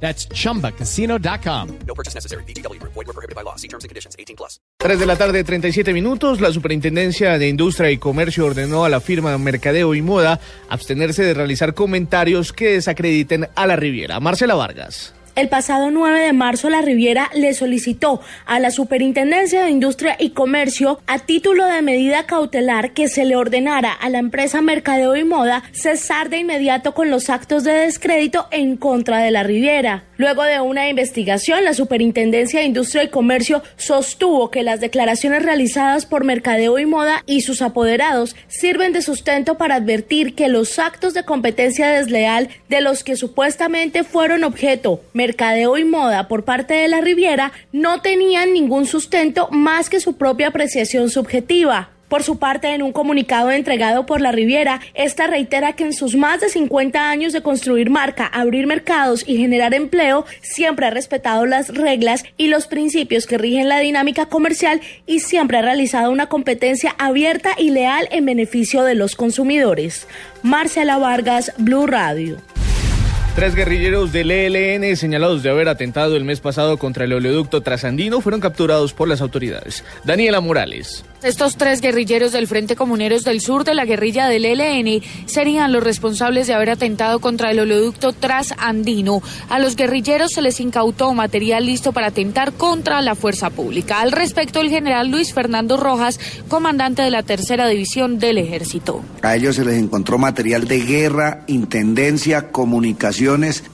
That's chumbacasino.com. No purchase necessary. BGW. Void were prohibited by law. See terms and conditions. 18 plus. 3 de la tarde, 37 minutos. La Superintendencia de Industria y Comercio ordenó a la firma Mercadeo y Moda abstenerse de realizar comentarios que desacrediten a la Riviera. Marcela Vargas. El pasado 9 de marzo, la Riviera le solicitó a la Superintendencia de Industria y Comercio, a título de medida cautelar, que se le ordenara a la empresa Mercadeo y Moda cesar de inmediato con los actos de descrédito en contra de la Riviera. Luego de una investigación, la Superintendencia de Industria y Comercio sostuvo que las declaraciones realizadas por Mercadeo y Moda y sus apoderados sirven de sustento para advertir que los actos de competencia desleal de los que supuestamente fueron objeto Mercadeo y Moda por parte de la Riviera no tenían ningún sustento más que su propia apreciación subjetiva. Por su parte, en un comunicado entregado por la Riviera, esta reitera que en sus más de 50 años de construir marca, abrir mercados y generar empleo, siempre ha respetado las reglas y los principios que rigen la dinámica comercial y siempre ha realizado una competencia abierta y leal en beneficio de los consumidores. Marcela Vargas, Blue Radio. Tres guerrilleros del ELN señalados de haber atentado el mes pasado contra el oleoducto trasandino fueron capturados por las autoridades. Daniela Morales. Estos tres guerrilleros del Frente Comuneros del Sur de la guerrilla del ELN serían los responsables de haber atentado contra el oleoducto trasandino. A los guerrilleros se les incautó material listo para atentar contra la fuerza pública. Al respecto, el general Luis Fernando Rojas, comandante de la tercera división del ejército. A ellos se les encontró material de guerra, intendencia,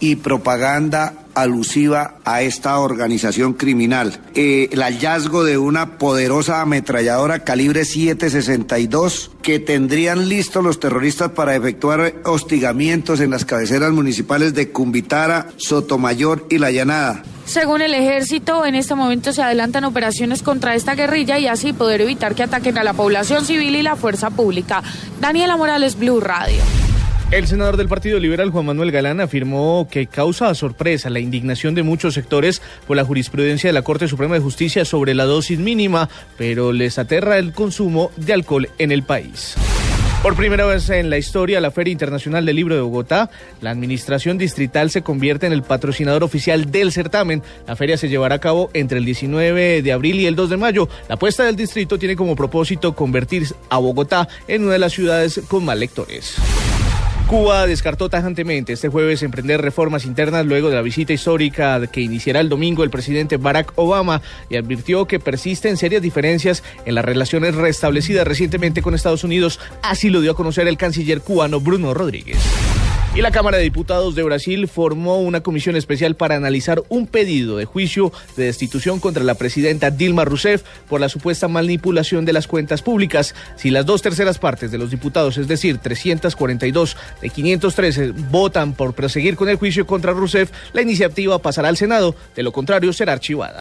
y propaganda alusiva a esta organización criminal. Eh, el hallazgo de una poderosa ametralladora calibre 762 que tendrían listos los terroristas para efectuar hostigamientos en las cabeceras municipales de Cumbitara, Sotomayor y La Llanada. Según el ejército, en este momento se adelantan operaciones contra esta guerrilla y así poder evitar que ataquen a la población civil y la fuerza pública. Daniela Morales, Blue Radio. El senador del Partido Liberal, Juan Manuel Galán, afirmó que causa sorpresa la indignación de muchos sectores por la jurisprudencia de la Corte Suprema de Justicia sobre la dosis mínima, pero les aterra el consumo de alcohol en el país. Por primera vez en la historia, la Feria Internacional del Libro de Bogotá, la Administración Distrital se convierte en el patrocinador oficial del certamen. La feria se llevará a cabo entre el 19 de abril y el 2 de mayo. La apuesta del distrito tiene como propósito convertir a Bogotá en una de las ciudades con más lectores. Cuba descartó tajantemente este jueves emprender reformas internas luego de la visita histórica que iniciará el domingo el presidente Barack Obama y advirtió que persisten serias diferencias en las relaciones restablecidas recientemente con Estados Unidos. Así lo dio a conocer el canciller cubano Bruno Rodríguez. Y la Cámara de Diputados de Brasil formó una comisión especial para analizar un pedido de juicio de destitución contra la presidenta Dilma Rousseff por la supuesta manipulación de las cuentas públicas. Si las dos terceras partes de los diputados, es decir, 342 de 513, votan por proseguir con el juicio contra Rousseff, la iniciativa pasará al Senado. De lo contrario, será archivada.